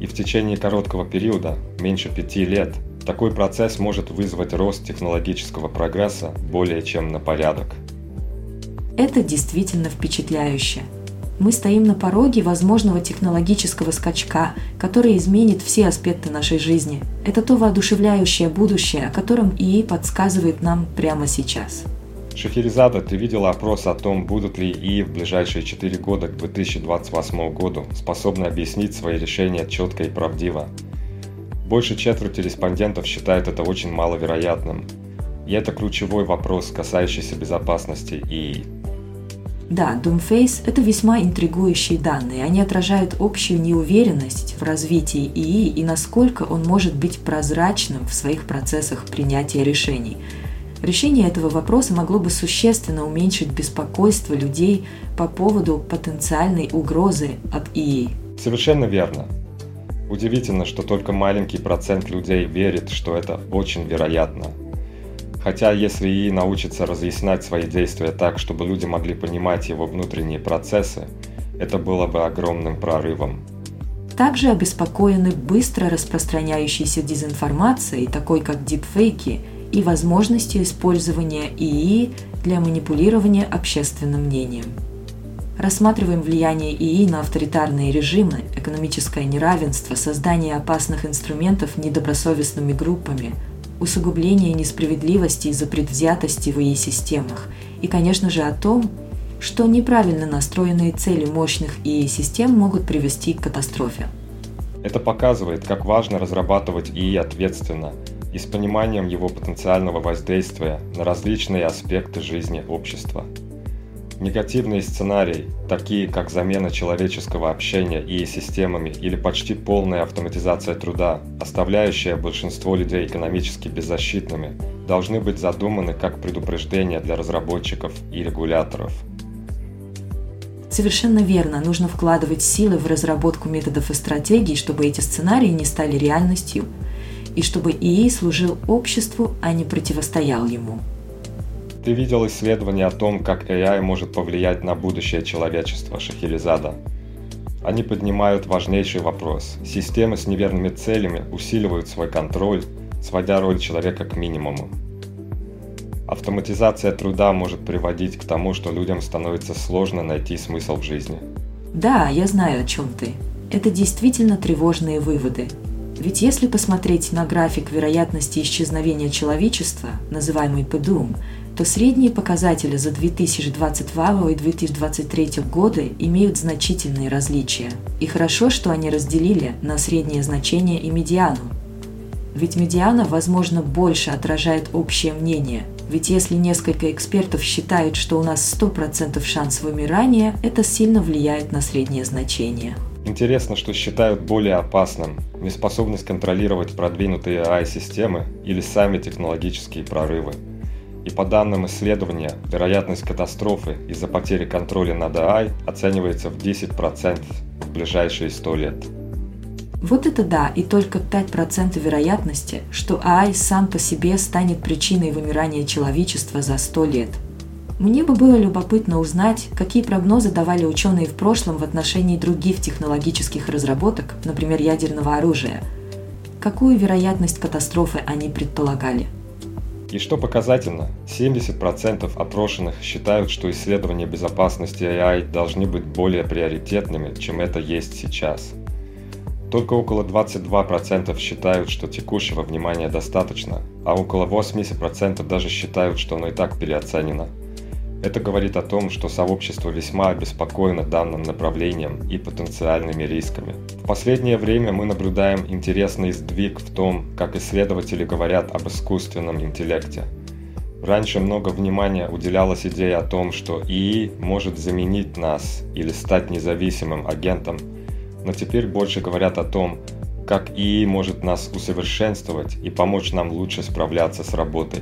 И в течение короткого периода, меньше пяти лет, такой процесс может вызвать рост технологического прогресса более чем на порядок. Это действительно впечатляюще. Мы стоим на пороге возможного технологического скачка, который изменит все аспекты нашей жизни. Это то воодушевляющее будущее, о котором ИИ подсказывает нам прямо сейчас. Шахерезада, ты видела опрос о том, будут ли ИИ в ближайшие 4 года к 2028 году способны объяснить свои решения четко и правдиво. Больше четверти респондентов считают это очень маловероятным. И это ключевой вопрос, касающийся безопасности ИИ. Да, Doomface – это весьма интригующие данные. Они отражают общую неуверенность в развитии ИИ и насколько он может быть прозрачным в своих процессах принятия решений – Решение этого вопроса могло бы существенно уменьшить беспокойство людей по поводу потенциальной угрозы от ИИ. Совершенно верно. Удивительно, что только маленький процент людей верит, что это очень вероятно. Хотя если ИИ научится разъяснять свои действия так, чтобы люди могли понимать его внутренние процессы, это было бы огромным прорывом. Также обеспокоены быстро распространяющейся дезинформацией, такой как дипфейки – и возможностью использования ИИ для манипулирования общественным мнением. Рассматриваем влияние ИИ на авторитарные режимы, экономическое неравенство, создание опасных инструментов недобросовестными группами, усугубление несправедливости из-за предвзятости в ИИ-системах и, конечно же, о том, что неправильно настроенные цели мощных ИИ-систем могут привести к катастрофе. Это показывает, как важно разрабатывать ИИ ответственно – и с пониманием его потенциального воздействия на различные аспекты жизни общества. Негативные сценарии, такие как замена человеческого общения и системами или почти полная автоматизация труда, оставляющая большинство людей экономически беззащитными, должны быть задуманы как предупреждение для разработчиков и регуляторов. Совершенно верно, нужно вкладывать силы в разработку методов и стратегий, чтобы эти сценарии не стали реальностью – и чтобы ИИ служил обществу, а не противостоял ему. Ты видел исследование о том, как AI может повлиять на будущее человечества Шахерезада. Они поднимают важнейший вопрос. Системы с неверными целями усиливают свой контроль, сводя роль человека к минимуму. Автоматизация труда может приводить к тому, что людям становится сложно найти смысл в жизни. Да, я знаю, о чем ты. Это действительно тревожные выводы. Ведь если посмотреть на график вероятности исчезновения человечества, называемый ПДУМ, то средние показатели за 2022 и 2023 годы имеют значительные различия. И хорошо, что они разделили на среднее значение и медиану. Ведь медиана, возможно, больше отражает общее мнение. Ведь если несколько экспертов считают, что у нас 100% шанс вымирания, это сильно влияет на среднее значение. Интересно, что считают более опасным неспособность контролировать продвинутые AI-системы или сами технологические прорывы. И по данным исследования, вероятность катастрофы из-за потери контроля над AI оценивается в 10% в ближайшие 100 лет. Вот это да, и только 5% вероятности, что AI сам по себе станет причиной вымирания человечества за 100 лет. Мне бы было любопытно узнать, какие прогнозы давали ученые в прошлом в отношении других технологических разработок, например, ядерного оружия. Какую вероятность катастрофы они предполагали? И что показательно, 70% опрошенных считают, что исследования безопасности AI должны быть более приоритетными, чем это есть сейчас. Только около 22% считают, что текущего внимания достаточно, а около 80% даже считают, что оно и так переоценено – это говорит о том, что сообщество весьма обеспокоено данным направлением и потенциальными рисками. В последнее время мы наблюдаем интересный сдвиг в том, как исследователи говорят об искусственном интеллекте. Раньше много внимания уделялось идее о том, что ИИ может заменить нас или стать независимым агентом, но теперь больше говорят о том, как ИИ может нас усовершенствовать и помочь нам лучше справляться с работой.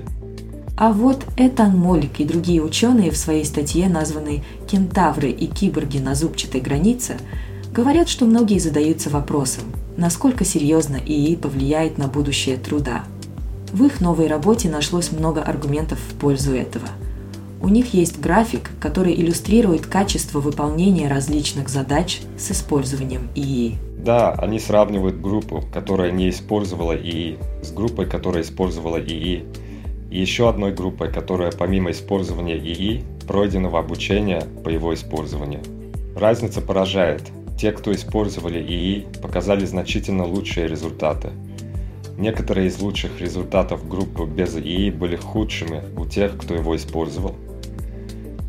А вот Этан Молик и другие ученые в своей статье, названной «Кентавры и киборги на зубчатой границе», говорят, что многие задаются вопросом, насколько серьезно ИИ повлияет на будущее труда. В их новой работе нашлось много аргументов в пользу этого. У них есть график, который иллюстрирует качество выполнения различных задач с использованием ИИ. Да, они сравнивают группу, которая не использовала ИИ, с группой, которая использовала ИИ, еще одной группой, которая помимо использования ИИ, пройденного обучения по его использованию. Разница поражает. Те, кто использовали ИИ, показали значительно лучшие результаты. Некоторые из лучших результатов группы без ИИ были худшими у тех, кто его использовал –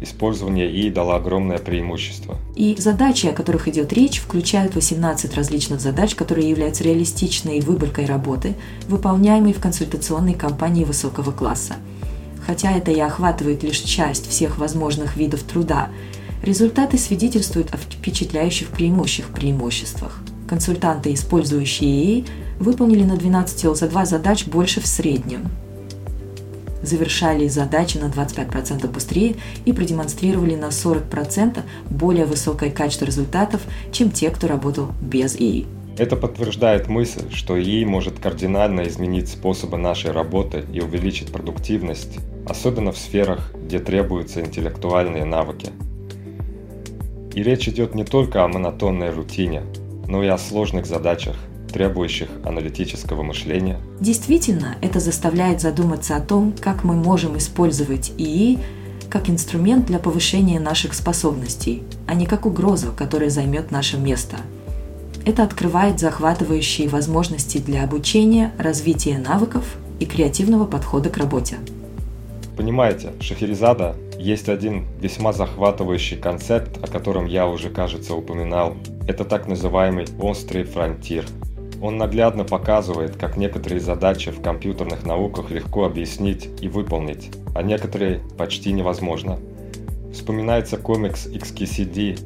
использование ИИ дало огромное преимущество. И задачи, о которых идет речь, включают 18 различных задач, которые являются реалистичной выборкой работы, выполняемой в консультационной компании высокого класса. Хотя это и охватывает лишь часть всех возможных видов труда, результаты свидетельствуют о впечатляющих преимущих преимуществах. Консультанты, использующие ИИ, выполнили на 12 ЛЗ-2 задач больше в среднем, завершали задачи на 25% быстрее и продемонстрировали на 40% более высокое качество результатов, чем те, кто работал без ИИ. Это подтверждает мысль, что ИИ может кардинально изменить способы нашей работы и увеличить продуктивность, особенно в сферах, где требуются интеллектуальные навыки. И речь идет не только о монотонной рутине, но и о сложных задачах, требующих аналитического мышления. Действительно, это заставляет задуматься о том, как мы можем использовать ИИ как инструмент для повышения наших способностей, а не как угрозу, которая займет наше место. Это открывает захватывающие возможности для обучения, развития навыков и креативного подхода к работе. Понимаете, Шахерезада есть один весьма захватывающий концепт, о котором я уже, кажется, упоминал. Это так называемый острый фронтир – он наглядно показывает, как некоторые задачи в компьютерных науках легко объяснить и выполнить, а некоторые почти невозможно. Вспоминается комикс XKCD,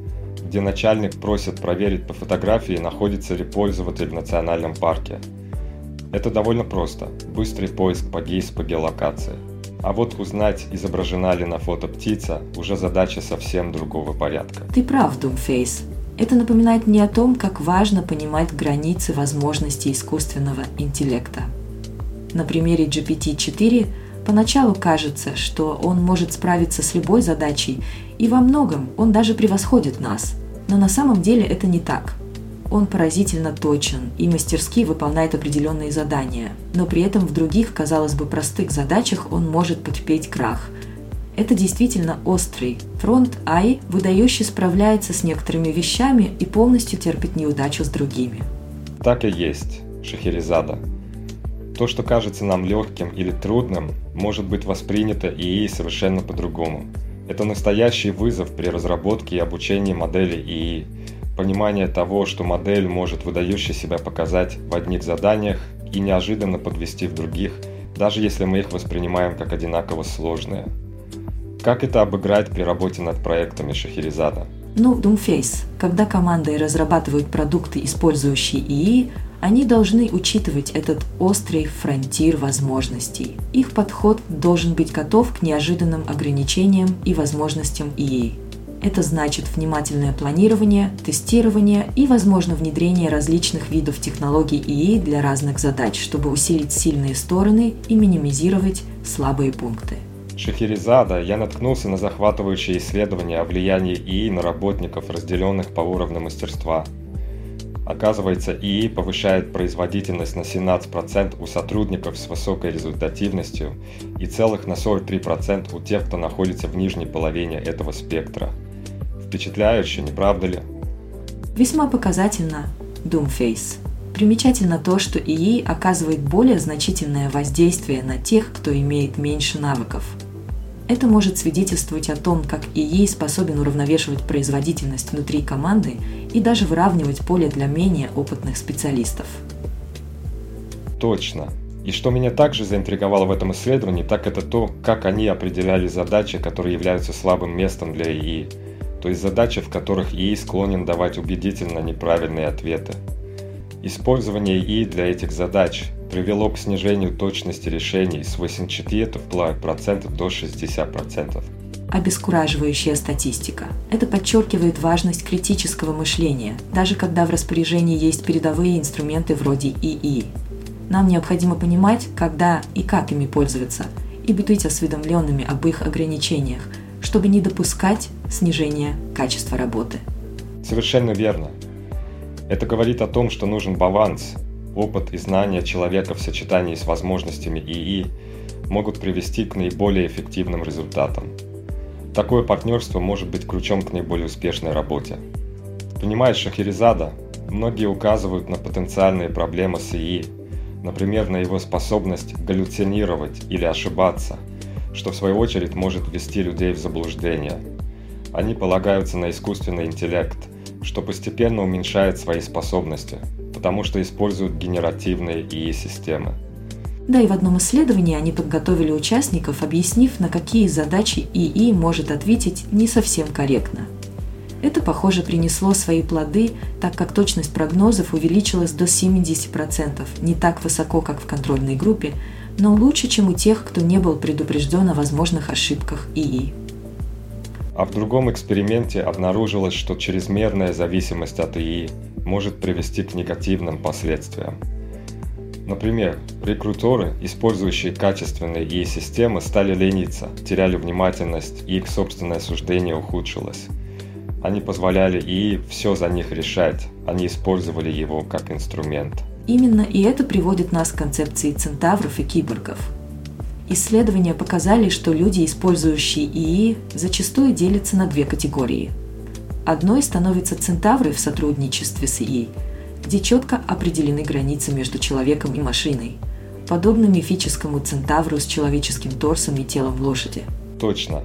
где начальник просит проверить по фотографии, находится ли пользователь в национальном парке. Это довольно просто. Быстрый поиск по гейс по геолокации. А вот узнать, изображена ли на фото птица, уже задача совсем другого порядка. Ты прав, Думфейс. Это напоминает мне о том, как важно понимать границы возможностей искусственного интеллекта. На примере GPT-4 поначалу кажется, что он может справиться с любой задачей, и во многом он даже превосходит нас. Но на самом деле это не так. он поразительно точен и мастерски выполняет определенные задания, но при этом в других, казалось бы, простых задачах он может потерпеть крах. Это действительно острый. Фронт AI выдающе справляется с некоторыми вещами и полностью терпит неудачу с другими. Так и есть, Шахерезада. То, что кажется нам легким или трудным, может быть воспринято ИИ совершенно по-другому. Это настоящий вызов при разработке и обучении модели ИИ. Понимание того, что модель может выдающе себя показать в одних заданиях и неожиданно подвести в других, даже если мы их воспринимаем как одинаково сложные. Как это обыграть при работе над проектами Шахерезада? Ну, Doomface. Когда команды разрабатывают продукты, использующие ИИ, они должны учитывать этот острый фронтир возможностей. Их подход должен быть готов к неожиданным ограничениям и возможностям ИИ. Это значит внимательное планирование, тестирование и, возможно, внедрение различных видов технологий ИИ для разных задач, чтобы усилить сильные стороны и минимизировать слабые пункты. Шахерезада я наткнулся на захватывающие исследования о влиянии ИИ на работников, разделенных по уровню мастерства – Оказывается, ИИ повышает производительность на 17% у сотрудников с высокой результативностью и целых на 43% у тех, кто находится в нижней половине этого спектра. Впечатляюще, не правда ли? Весьма показательно, Doomface. Примечательно то, что ИИ оказывает более значительное воздействие на тех, кто имеет меньше навыков – это может свидетельствовать о том, как ИИ способен уравновешивать производительность внутри команды и даже выравнивать поле для менее опытных специалистов. Точно. И что меня также заинтриговало в этом исследовании, так это то, как они определяли задачи, которые являются слабым местом для ИИ, то есть задачи, в которых ИИ склонен давать убедительно неправильные ответы. Использование ИИ для этих задач привело к снижению точности решений с 84% до 60%. Обескураживающая статистика. Это подчеркивает важность критического мышления, даже когда в распоряжении есть передовые инструменты вроде ИИ. Нам необходимо понимать, когда и как ими пользоваться, и быть осведомленными об их ограничениях, чтобы не допускать снижения качества работы. Совершенно верно. Это говорит о том, что нужен баланс опыт и знания человека в сочетании с возможностями ИИ могут привести к наиболее эффективным результатам. Такое партнерство может быть ключом к наиболее успешной работе. Понимаешь, Шахерезада, многие указывают на потенциальные проблемы с ИИ, например, на его способность галлюцинировать или ошибаться, что в свою очередь может ввести людей в заблуждение. Они полагаются на искусственный интеллект, что постепенно уменьшает свои способности – потому что используют генеративные ИИ-системы. Да и в одном исследовании они подготовили участников, объяснив, на какие задачи ИИ может ответить не совсем корректно. Это, похоже, принесло свои плоды, так как точность прогнозов увеличилась до 70%, не так высоко, как в контрольной группе, но лучше, чем у тех, кто не был предупрежден о возможных ошибках ИИ. А в другом эксперименте обнаружилось, что чрезмерная зависимость от ИИ может привести к негативным последствиям. Например, рекрутеры, использующие качественные ИИ-системы, стали лениться, теряли внимательность и их собственное суждение ухудшилось. Они позволяли ИИ все за них решать, они использовали его как инструмент. Именно и это приводит нас к концепции центавров и киборгов. Исследования показали, что люди, использующие ИИ, зачастую делятся на две категории – Одной становятся центавры в сотрудничестве с ИИ, где четко определены границы между человеком и машиной, подобно мифическому центавру с человеческим торсом и телом лошади. Точно.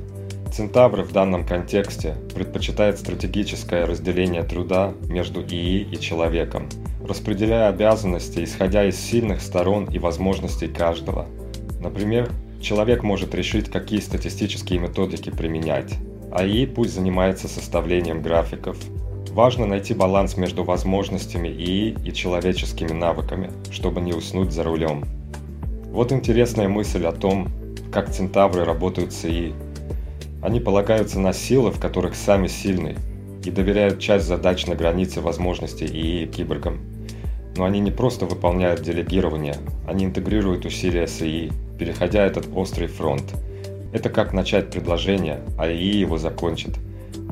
Центавры в данном контексте предпочитают стратегическое разделение труда между ИИ и человеком, распределяя обязанности, исходя из сильных сторон и возможностей каждого. Например, человек может решить, какие статистические методики применять, АИ пусть занимается составлением графиков. Важно найти баланс между возможностями ИИ и человеческими навыками, чтобы не уснуть за рулем. Вот интересная мысль о том, как центавры работают с ИИ. Они полагаются на силы, в которых сами сильны, и доверяют часть задач на границе возможностей ИИ киборгам. Но они не просто выполняют делегирование, они интегрируют усилия с ИИ, переходя этот острый фронт – это как начать предложение, а ИИ его закончит.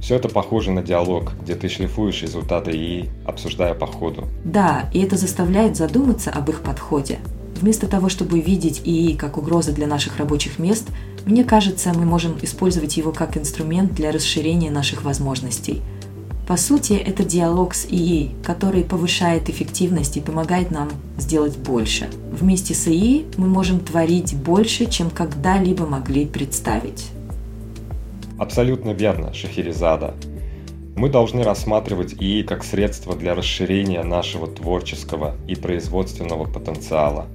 Все это похоже на диалог, где ты шлифуешь результаты ИИ, обсуждая по ходу. Да, и это заставляет задуматься об их подходе. Вместо того, чтобы видеть ИИ как угрозу для наших рабочих мест, мне кажется, мы можем использовать его как инструмент для расширения наших возможностей. По сути, это диалог с ИИ, который повышает эффективность и помогает нам сделать больше. Вместе с ИИ мы можем творить больше, чем когда-либо могли представить. Абсолютно верно, Шахерезада. Мы должны рассматривать ИИ как средство для расширения нашего творческого и производственного потенциала.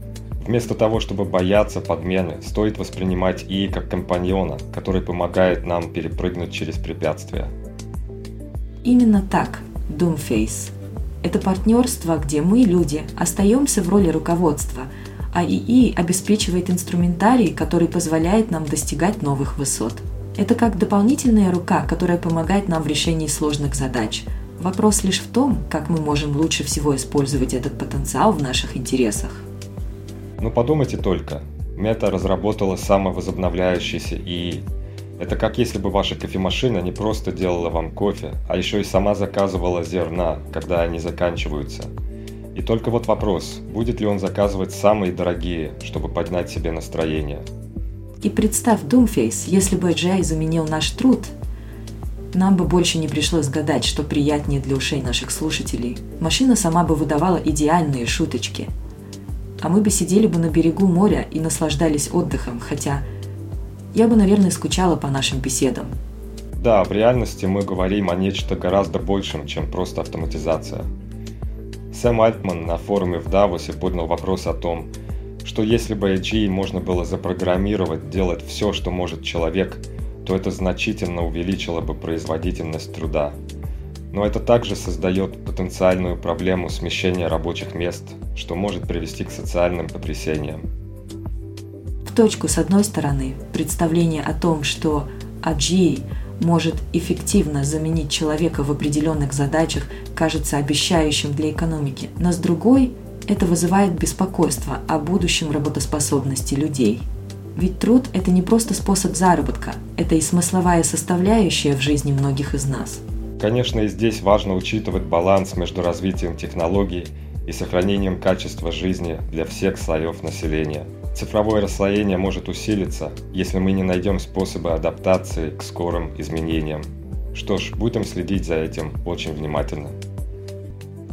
Вместо того, чтобы бояться подмены, стоит воспринимать ИИ как компаньона, который помогает нам перепрыгнуть через препятствия. Именно так, Doomface. Это партнерство, где мы, люди, остаемся в роли руководства, а ИИ обеспечивает инструментарий, который позволяет нам достигать новых высот – это как дополнительная рука, которая помогает нам в решении сложных задач. Вопрос лишь в том, как мы можем лучше всего использовать этот потенциал в наших интересах. Ну подумайте только, Мета разработала самовозобновляющийся ИИ. Это как если бы ваша кофемашина не просто делала вам кофе, а еще и сама заказывала зерна, когда они заканчиваются. И только вот вопрос, будет ли он заказывать самые дорогие, чтобы поднять себе настроение – и представь, Doomface, если бы AGI заменил наш труд, нам бы больше не пришлось гадать, что приятнее для ушей наших слушателей. Машина сама бы выдавала идеальные шуточки. А мы бы сидели бы на берегу моря и наслаждались отдыхом, хотя я бы, наверное, скучала по нашим беседам. Да, в реальности мы говорим о нечто гораздо большем, чем просто автоматизация. Сэм Альтман на форуме в Давосе поднял вопрос о том, что если бы AGI можно было запрограммировать делать все, что может человек, то это значительно увеличило бы производительность труда. Но это также создает потенциальную проблему смещения рабочих мест, что может привести к социальным потрясениям. Точку, с одной стороны, представление о том, что AGI может эффективно заменить человека в определенных задачах, кажется обещающим для экономики, но с другой – это вызывает беспокойство о будущем работоспособности людей. Ведь труд – это не просто способ заработка, это и смысловая составляющая в жизни многих из нас. Конечно, и здесь важно учитывать баланс между развитием технологий и сохранением качества жизни для всех слоев населения. Цифровое расслоение может усилиться, если мы не найдем способы адаптации к скорым изменениям. Что ж, будем следить за этим очень внимательно.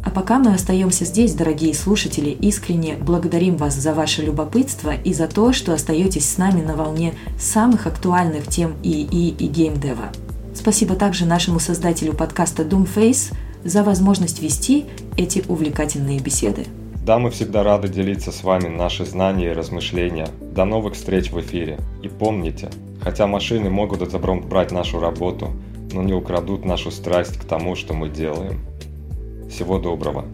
А пока мы остаемся здесь, дорогие слушатели, искренне благодарим вас за ваше любопытство и за то, что остаетесь с нами на волне самых актуальных тем ИИ и геймдева. Спасибо также нашему создателю подкаста Doomface за возможность вести эти увлекательные беседы. Да, мы всегда рады делиться с вами наши знания и размышления. До новых встреч в эфире. И помните, хотя машины могут отобрать нашу работу, но не украдут нашу страсть к тому, что мы делаем. Всего доброго.